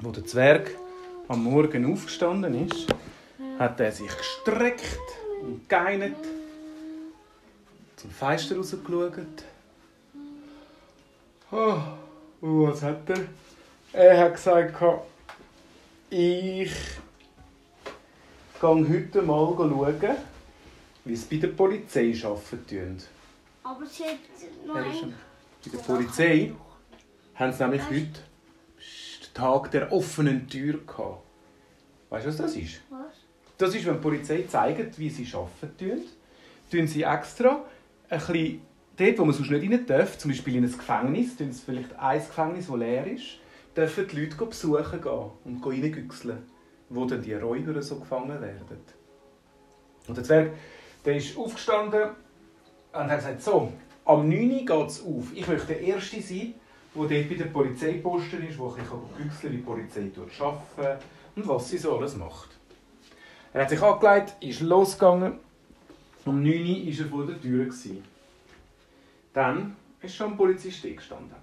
Wo der Zwerg am Morgen aufgestanden ist, hat er sich gestreckt und geinert, zum Fenster rausgeschaut. Oh, was hat er? Er hat gesagt, ich gehe heute mal schauen, wie es bei der Polizei arbeiten Aber sie hat noch Er. Bei der Polizei haben sie nämlich heute Tag der offenen Tür gehabt. Weißt du, was das ist? Was? Das ist, wenn die Polizei zeigt, wie sie arbeiten tun, tun sie extra ein bisschen dort, wo man sonst nicht rein darf, zum Beispiel in ein Gefängnis, tun sie vielleicht ein Gefängnis, das leer ist, dürfen die Leute besuchen gehen und reingüchseln, wo dann die Räuber so gefangen werden. Und der Zwerg, der ist aufgestanden und hat gesagt, so, am 9 Uhr geht es auf. Ich möchte der Erste sein, der dort bei der Polizeiposten ist, ein bisschen güchseln wie die Polizei arbeitet und was sie so alles macht. Er hat sich angelegt, ist losgegangen. Um 9 Uhr war er vor der Tür. Dann ist schon ein Polizist gestanden.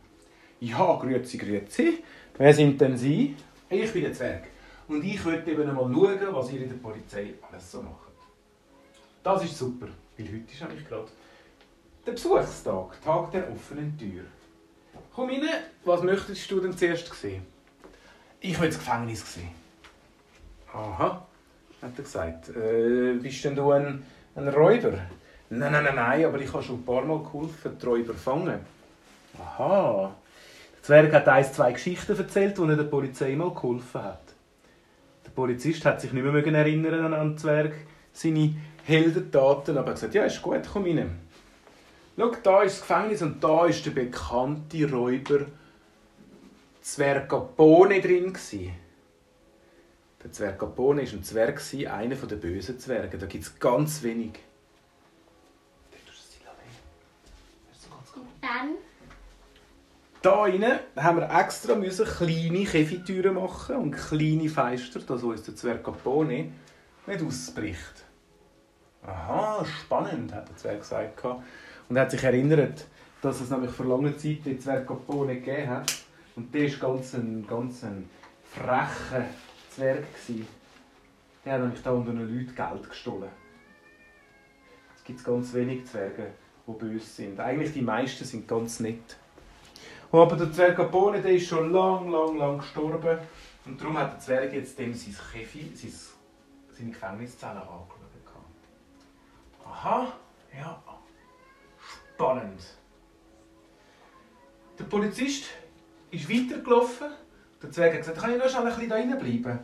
Ja, grüezi, grüezi. Wer sind denn Sie? Ich bin der Zwerg. Und ich möchte eben einmal schauen, was ihr in der Polizei alles so macht. Das ist super, weil heute ist nämlich gerade der Besuchstag, Tag der offenen Tür. Komm rein, was möchtest du denn zuerst sehen? Ich will das Gefängnis sehen. Aha, hat er gesagt. Äh, bist denn du ein, ein Räuber? Nein, nein, nein, nein, aber ich habe schon ein paar Mal geholfen, die Räuber fangen. Aha. Der Zwerg hat eins, zwei Geschichten erzählt, wo er der Polizei mal geholfen hat. Der Polizist hat sich nicht mehr erinnern an den Zwerg, seine Heldentaten, aber er hat gesagt, ja, ist gut, komm rein. Schau, da ist das Gefängnis und da ist der bekannte Räuber Zwergapone drin. Gewesen. Der Zwergapone war ein Zwerg, einer der bösen Zwerge. Da gibt es ganz wenig. Dann... Da rein haben wir extra müssen kleine Käfigtüren machen und kleine Fenster, dass uns der Zwergapone nicht ausbricht. Aha, spannend, hat der Zwerg gesagt. Und er hat sich erinnert, dass es nämlich vor langer Zeit den Zwergapone gegeben hat. Und der war ganz ein, ganz ein frecher Zwerg. gewesen. Der hat nämlich da unter den Leuten Geld gestohlen. Es gibt ganz wenige Zwerge, die böse sind. Eigentlich die meisten sind ganz nett. Aber der Zwerg Capone, der ist schon lang, lang, lang gestorben. Und darum hat der Zwerg jetzt dem sein Käfi, sein, seine Gefängniszelle angeschaut. Aha, Polizist ist weitergelaufen. Der Zwerg hat gesagt, kann ich noch schnell ein bisschen da drinnen bleiben?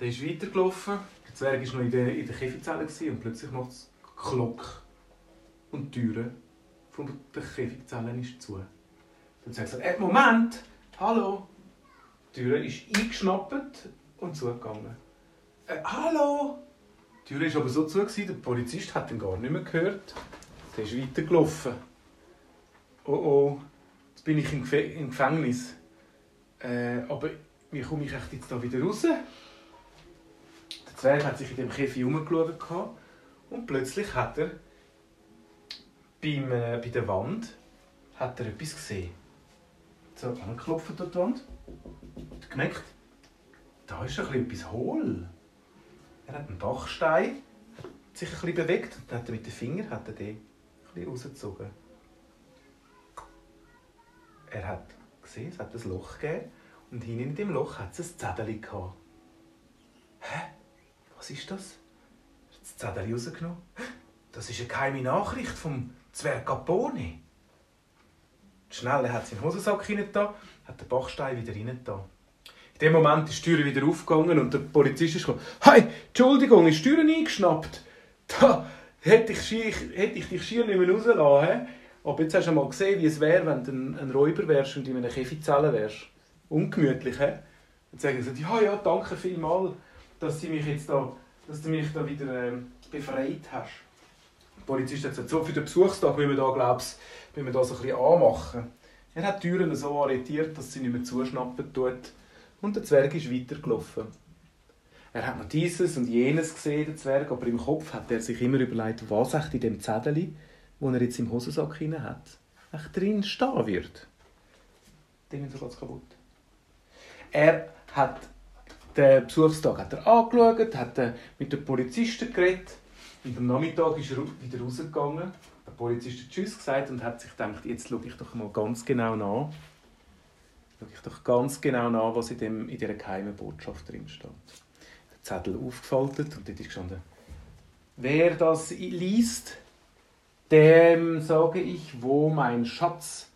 Der ist weitergelaufen. Der Zwerg war noch in der, in der Käfigzelle und plötzlich macht es Klock. Und die Türe von der Käfigzelle ist zu. Der Zwerg sagt, äh, Moment, hallo. Die Tür ist eingeschnappt und zugegangen. Äh, hallo. Die Tür war aber so zu, gewesen, der Polizist hat ihn gar nicht mehr gehört. Der ist weitergelaufen. Oh oh, bin ich im, Gef im Gefängnis. Äh, aber wie komme ich echt jetzt da wieder raus? Der Zwerg hat sich in dem Käfig umgeschaut gehabt und plötzlich hat er beim, äh, bei der Wand hat er etwas gesehen. So angeklopft an die Wand. Hat gemerkt, da ist ein etwas hohl. Er hat einen Bachstein, hat sich ein bisschen bewegt und dann hat er mit den Fingern hat er den ein bisschen rausgezogen. Er hat gesehen, es hat ein Loch gegeben und hinten in dem Loch hat es ein Zettel gehabt. Hä? Was ist das? Er hat das Zettel rausgenommen. Das ist eine geheime Nachricht vom Zwerg Capone. Schnell, er hat seinen Hosensack hineingetan, hat den Bachstein wieder hineingetan. In dem Moment ist die Tür wieder aufgegangen und der Polizist ist gekommen. Hey, Entschuldigung, ist die Tür eingeschnappt? Da hätte ich, hätte ich dich schier nicht mehr rauslassen. Aber jetzt hast du mal gesehen, wie es wäre, wenn du ein, Räuber wärst und in einer Käfigzelle wärst. Ungemütlich, hä? Dann sagen sie, ja, ja, danke vielmals, dass, sie mich jetzt da, dass du mich da wieder ähm, befreit hast. Der Polizist hat gesagt, so für den Besuchstag müssen wir da, glaubst, müssen wir da so ein bisschen anmachen. Er hat die Türen so arretiert, dass sie nicht mehr zuschnappen tut. Und der Zwerg ist weitergelaufen. Er hat noch dieses und jenes gesehen, der Zwerg, aber im Kopf hat er sich immer überlegt, was echt in dem Zettel, wo er jetzt im Hosensack hinein hat, echt drin stehen wird. Ist so ganz kaputt. Er hat den Besuchstag hat er angeschaut, hat äh, mit den Polizisten geredet. Und am Nachmittag ist er wieder rausgegangen. Der Polizist hat Tschüss gesagt und hat sich gedacht, jetzt schaue ich doch mal ganz genau nach. Schaue ich doch ganz genau nach, was in, dem, in dieser geheimen Botschaft drin steht. Der Zettel aufgefaltet und dort ist gestanden, wer das liest, dem sage ich, wo mein Schatz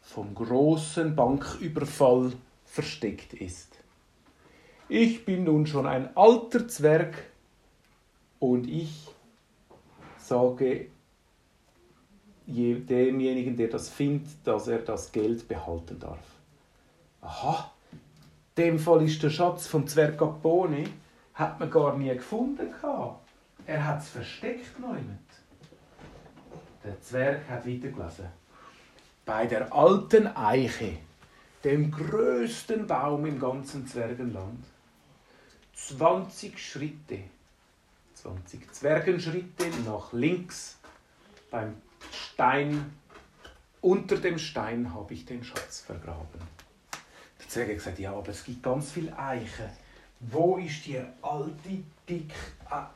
vom großen Banküberfall versteckt ist. Ich bin nun schon ein alter Zwerg und ich sage demjenigen, der das findet, dass er das Geld behalten darf. Aha, in dem Fall ist der Schatz vom Zwerg Capone, hat man gar nie gefunden. Er hat es versteckt neumet. Der Zwerg hat weitergelesen. Bei der alten Eiche, dem größten Baum im ganzen Zwergenland, 20 Schritte, 20 Zwergenschritte nach links beim Stein, unter dem Stein habe ich den Schatz vergraben. Der Zwerg hat gesagt, ja, aber es gibt ganz viele Eichen. Wo ist die alte, dick... Ah.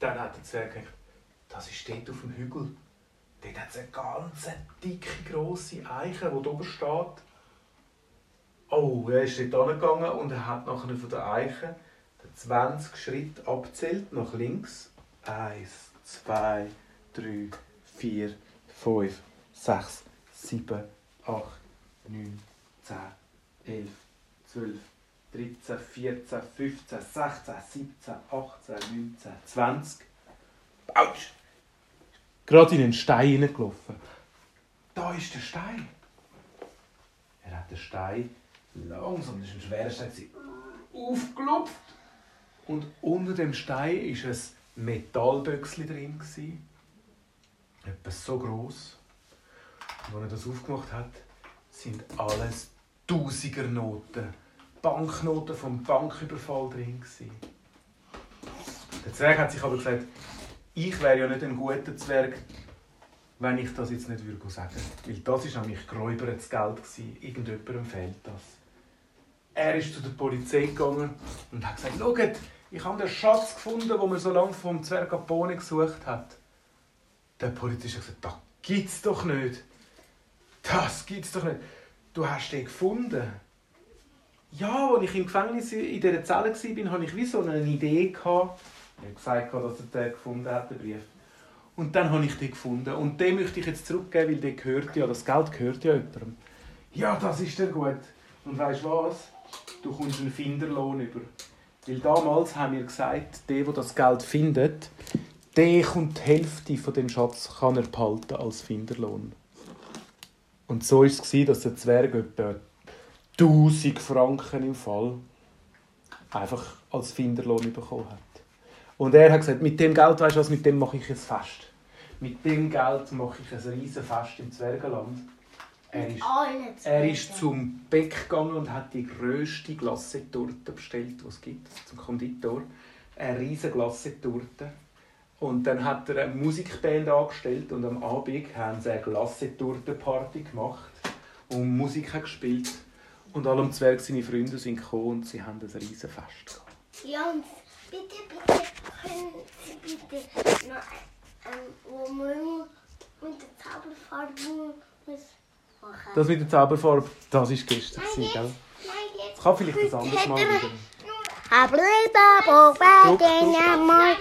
Dann hat der Zwerg gesagt, das ist dort auf dem Hügel. Dort hat es eine ganz dicke, grosse Eiche, die oben steht. Oh, er ist dort angegangen und er hat nachher von der Eiche 20 Schritte abzählt nach links. 1, 2, 3, 4, 5, 6, 7, 8, 9, 10, 11, 12, 13, 14, 15, 16, 17, 18, 19, 20. Autsch! Gerade in den Stein hineingelaufen. Da ist der Stein. Er hat den Stein langsam, das war ein schwerer Stein, aufgelupft. Und unter dem Stein war ein Metallböckchen drin. Etwas so groß. Und als er das aufgemacht hat, sind alles Tausigernoten, Banknoten vom Banküberfall drin. Der Zwerg hat sich aber gesagt, ich wäre ja nicht ein guter Zwerg, wenn ich das jetzt nicht würde sagen Weil das war nämlich geräubertes Geld. Irgendjemandem fehlt das. Er ist zu der Polizei gegangen und hat gesagt, schaut, ich habe den Schatz gefunden, den man so lange vom Zwerg Apone gesucht hat. Der Polizist hat gesagt, das gibt's doch nicht. Das gibt's doch nicht. Du hast den gefunden. Ja, als ich im Gefängnis in dieser Zelle war, hatte ich wie so eine Idee. Gehabt. Ich habe gesagt, dass er den gefunden hat, den Brief. Und dann habe ich den gefunden. Und den möchte ich jetzt zurückgeben, weil der gehört ja, das Geld gehört ja jemandem. Ja, das ist dann gut. Und weißt du was? Du kommst einen Finderlohn über. Weil damals haben wir gesagt, der, der das Geld findet, der kommt die Hälfte von dem Schatz kann er behalten als Finderlohn. Und so war es, dass der Zwerg etwa 1000 Franken im Fall einfach als Finderlohn bekommen hat. Und er hat gesagt, mit dem Geld, weißt du was, mit dem mache ich ein Fest. Mit dem Geld mache ich ein riesiges Fest im Zwergenland. Er ist, er ist zum Bäck gegangen und hat die grösste Glassetorte bestellt, die es gibt, zum Konditor. Eine riesige Glassetorte. Und dann hat er eine Musikband angestellt und am Abend haben sie eine Glassetorte-Party gemacht und Musik gespielt. Und alle Zwerg, seine Freunde, sind gekommen und sie haben ein riesiges Fest gehabt. Jans, bitte, bitte, können Sie bitte noch ähm, wo man mit der Zauberfarbe muss das mit der Zauberfarbe, das war gestern, Nein, gell? Nein, jetzt. Das kann vielleicht ein anderes Mal wieder. I believe the book, but then I'm more.